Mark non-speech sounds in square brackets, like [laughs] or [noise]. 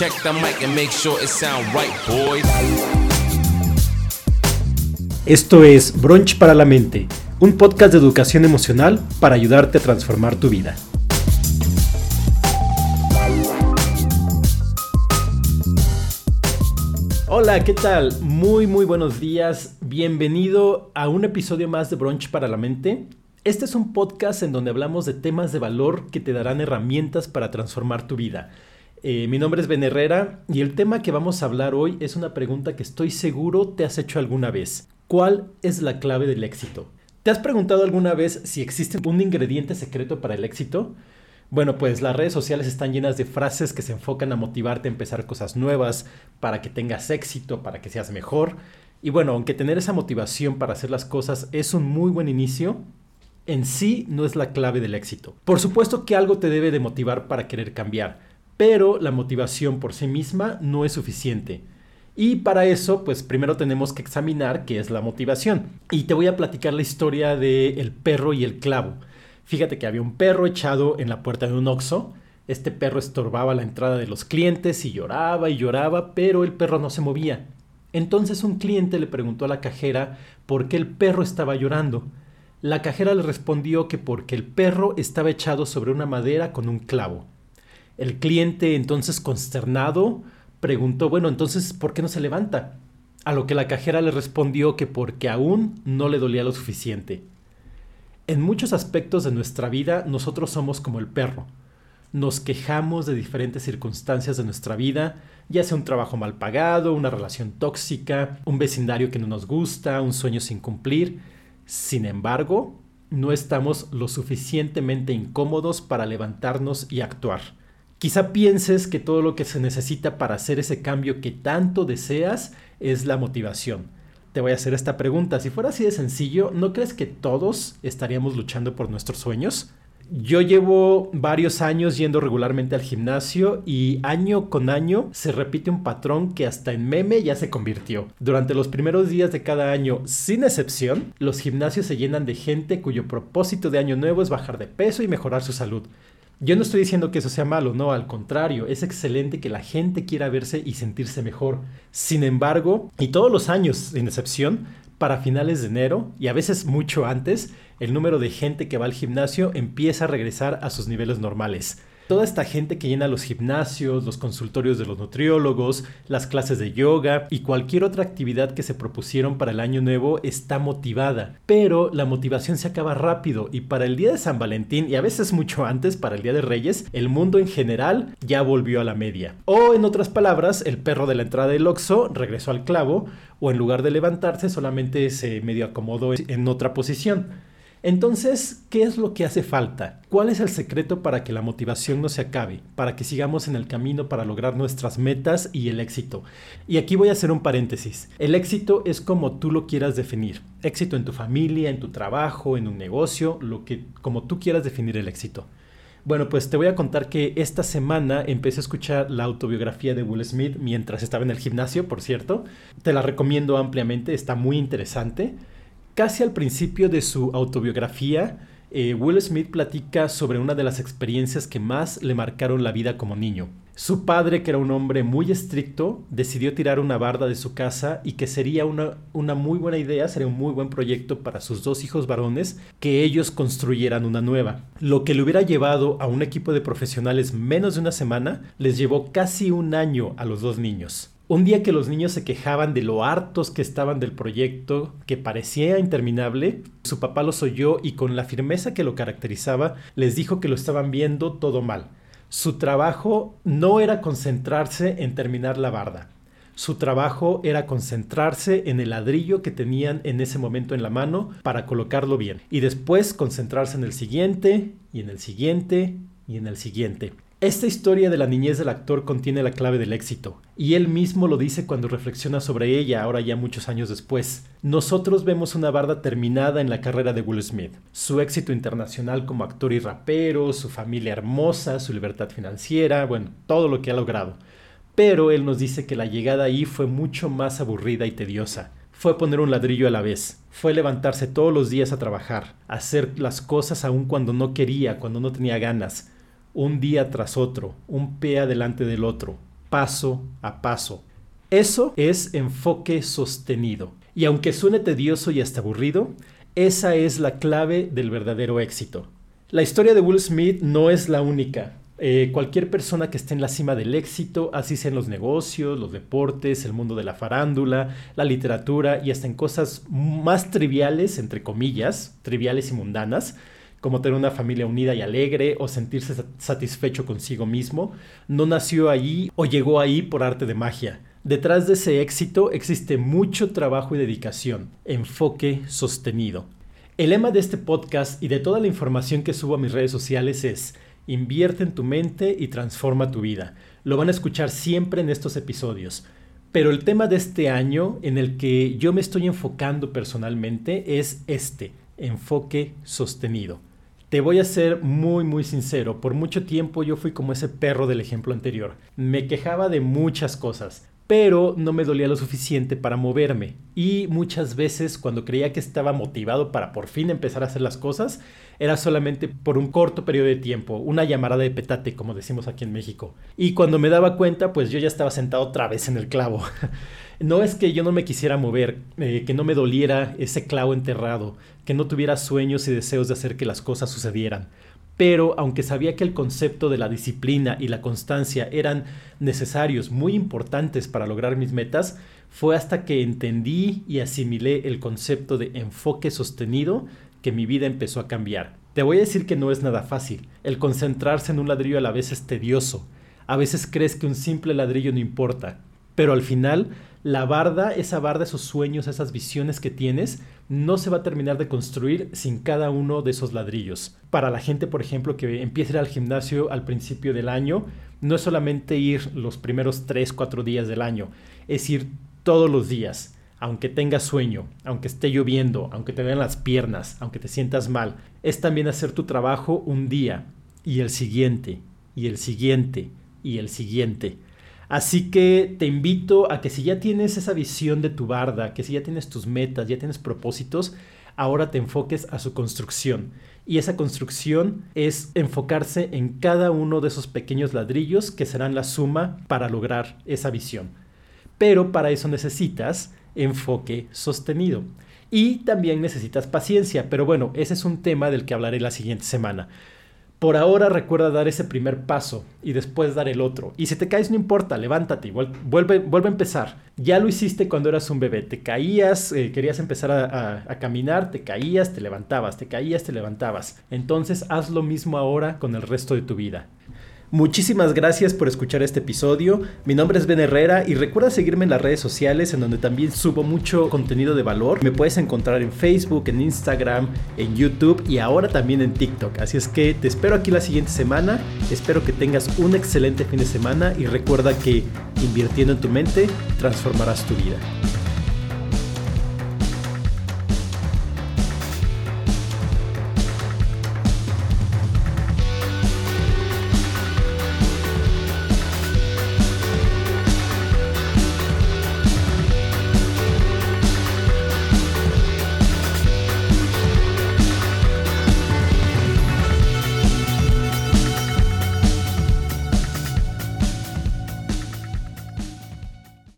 Check the mic and make sure it sound right, boys. Esto es Brunch para la Mente, un podcast de educación emocional para ayudarte a transformar tu vida. Hola, ¿qué tal? Muy, muy buenos días. Bienvenido a un episodio más de Brunch para la Mente. Este es un podcast en donde hablamos de temas de valor que te darán herramientas para transformar tu vida. Eh, mi nombre es Ben Herrera y el tema que vamos a hablar hoy es una pregunta que estoy seguro te has hecho alguna vez. ¿Cuál es la clave del éxito? ¿Te has preguntado alguna vez si existe un ingrediente secreto para el éxito? Bueno, pues las redes sociales están llenas de frases que se enfocan a motivarte a empezar cosas nuevas, para que tengas éxito, para que seas mejor. Y bueno, aunque tener esa motivación para hacer las cosas es un muy buen inicio, en sí no es la clave del éxito. Por supuesto que algo te debe de motivar para querer cambiar pero la motivación por sí misma no es suficiente. Y para eso, pues primero tenemos que examinar qué es la motivación. Y te voy a platicar la historia del el perro y el clavo. Fíjate que había un perro echado en la puerta de un oxo. Este perro estorbaba la entrada de los clientes y lloraba y lloraba, pero el perro no se movía. Entonces un cliente le preguntó a la cajera por qué el perro estaba llorando. La cajera le respondió que porque el perro estaba echado sobre una madera con un clavo. El cliente, entonces consternado, preguntó, bueno, entonces, ¿por qué no se levanta? A lo que la cajera le respondió que porque aún no le dolía lo suficiente. En muchos aspectos de nuestra vida nosotros somos como el perro. Nos quejamos de diferentes circunstancias de nuestra vida, ya sea un trabajo mal pagado, una relación tóxica, un vecindario que no nos gusta, un sueño sin cumplir. Sin embargo, no estamos lo suficientemente incómodos para levantarnos y actuar. Quizá pienses que todo lo que se necesita para hacer ese cambio que tanto deseas es la motivación. Te voy a hacer esta pregunta. Si fuera así de sencillo, ¿no crees que todos estaríamos luchando por nuestros sueños? Yo llevo varios años yendo regularmente al gimnasio y año con año se repite un patrón que hasta en meme ya se convirtió. Durante los primeros días de cada año, sin excepción, los gimnasios se llenan de gente cuyo propósito de año nuevo es bajar de peso y mejorar su salud. Yo no estoy diciendo que eso sea malo, no, al contrario, es excelente que la gente quiera verse y sentirse mejor. Sin embargo, y todos los años, sin excepción, para finales de enero y a veces mucho antes, el número de gente que va al gimnasio empieza a regresar a sus niveles normales toda esta gente que llena los gimnasios, los consultorios de los nutriólogos, las clases de yoga y cualquier otra actividad que se propusieron para el año nuevo está motivada. Pero la motivación se acaba rápido y para el día de San Valentín y a veces mucho antes para el día de Reyes, el mundo en general ya volvió a la media. O en otras palabras, el perro de la entrada del Oxxo regresó al clavo o en lugar de levantarse solamente se medio acomodó en otra posición. Entonces, ¿qué es lo que hace falta? ¿Cuál es el secreto para que la motivación no se acabe? Para que sigamos en el camino para lograr nuestras metas y el éxito. Y aquí voy a hacer un paréntesis. El éxito es como tú lo quieras definir. Éxito en tu familia, en tu trabajo, en un negocio, lo que como tú quieras definir el éxito. Bueno, pues te voy a contar que esta semana empecé a escuchar la autobiografía de Will Smith mientras estaba en el gimnasio, por cierto. Te la recomiendo ampliamente, está muy interesante. Casi al principio de su autobiografía, eh, Will Smith platica sobre una de las experiencias que más le marcaron la vida como niño. Su padre, que era un hombre muy estricto, decidió tirar una barda de su casa y que sería una, una muy buena idea, sería un muy buen proyecto para sus dos hijos varones que ellos construyeran una nueva. Lo que le hubiera llevado a un equipo de profesionales menos de una semana, les llevó casi un año a los dos niños. Un día que los niños se quejaban de lo hartos que estaban del proyecto, que parecía interminable, su papá los oyó y con la firmeza que lo caracterizaba les dijo que lo estaban viendo todo mal. Su trabajo no era concentrarse en terminar la barda. Su trabajo era concentrarse en el ladrillo que tenían en ese momento en la mano para colocarlo bien. Y después concentrarse en el siguiente, y en el siguiente, y en el siguiente. Esta historia de la niñez del actor contiene la clave del éxito, y él mismo lo dice cuando reflexiona sobre ella ahora ya muchos años después. Nosotros vemos una barda terminada en la carrera de Will Smith, su éxito internacional como actor y rapero, su familia hermosa, su libertad financiera, bueno, todo lo que ha logrado. Pero él nos dice que la llegada ahí fue mucho más aburrida y tediosa. Fue poner un ladrillo a la vez, fue levantarse todos los días a trabajar, hacer las cosas aun cuando no quería, cuando no tenía ganas, un día tras otro, un pie adelante del otro, paso a paso. Eso es enfoque sostenido. Y aunque suene tedioso y hasta aburrido, esa es la clave del verdadero éxito. La historia de Will Smith no es la única. Eh, cualquier persona que esté en la cima del éxito, así sea en los negocios, los deportes, el mundo de la farándula, la literatura y hasta en cosas más triviales, entre comillas, triviales y mundanas, como tener una familia unida y alegre o sentirse satisfecho consigo mismo, no nació ahí o llegó ahí por arte de magia. Detrás de ese éxito existe mucho trabajo y dedicación, enfoque sostenido. El lema de este podcast y de toda la información que subo a mis redes sociales es Invierte en tu mente y transforma tu vida. Lo van a escuchar siempre en estos episodios. Pero el tema de este año en el que yo me estoy enfocando personalmente es este, enfoque sostenido. Te voy a ser muy muy sincero, por mucho tiempo yo fui como ese perro del ejemplo anterior. Me quejaba de muchas cosas, pero no me dolía lo suficiente para moverme. Y muchas veces cuando creía que estaba motivado para por fin empezar a hacer las cosas, era solamente por un corto periodo de tiempo, una llamada de petate, como decimos aquí en México. Y cuando me daba cuenta, pues yo ya estaba sentado otra vez en el clavo. [laughs] no es que yo no me quisiera mover, eh, que no me doliera ese clavo enterrado, que no tuviera sueños y deseos de hacer que las cosas sucedieran pero aunque sabía que el concepto de la disciplina y la constancia eran necesarios, muy importantes para lograr mis metas, fue hasta que entendí y asimilé el concepto de enfoque sostenido que mi vida empezó a cambiar. Te voy a decir que no es nada fácil. El concentrarse en un ladrillo a la vez es tedioso. A veces crees que un simple ladrillo no importa, pero al final la barda, esa barda, esos sueños, esas visiones que tienes, no se va a terminar de construir sin cada uno de esos ladrillos. Para la gente, por ejemplo, que empieza a al gimnasio al principio del año, no es solamente ir los primeros 3, 4 días del año, es ir todos los días, aunque tengas sueño, aunque esté lloviendo, aunque te vean las piernas, aunque te sientas mal. Es también hacer tu trabajo un día y el siguiente, y el siguiente, y el siguiente Así que te invito a que si ya tienes esa visión de tu barda, que si ya tienes tus metas, ya tienes propósitos, ahora te enfoques a su construcción. Y esa construcción es enfocarse en cada uno de esos pequeños ladrillos que serán la suma para lograr esa visión. Pero para eso necesitas enfoque sostenido. Y también necesitas paciencia, pero bueno, ese es un tema del que hablaré la siguiente semana. Por ahora recuerda dar ese primer paso y después dar el otro. Y si te caes no importa, levántate vuelve, vuelve a empezar. Ya lo hiciste cuando eras un bebé. Te caías, eh, querías empezar a caminar, te caías, te levantabas, te caías, te levantabas. Entonces haz lo mismo ahora con el resto de tu vida. Muchísimas gracias por escuchar este episodio. Mi nombre es Ben Herrera y recuerda seguirme en las redes sociales en donde también subo mucho contenido de valor. Me puedes encontrar en Facebook, en Instagram, en YouTube y ahora también en TikTok. Así es que te espero aquí la siguiente semana. Espero que tengas un excelente fin de semana y recuerda que invirtiendo en tu mente transformarás tu vida.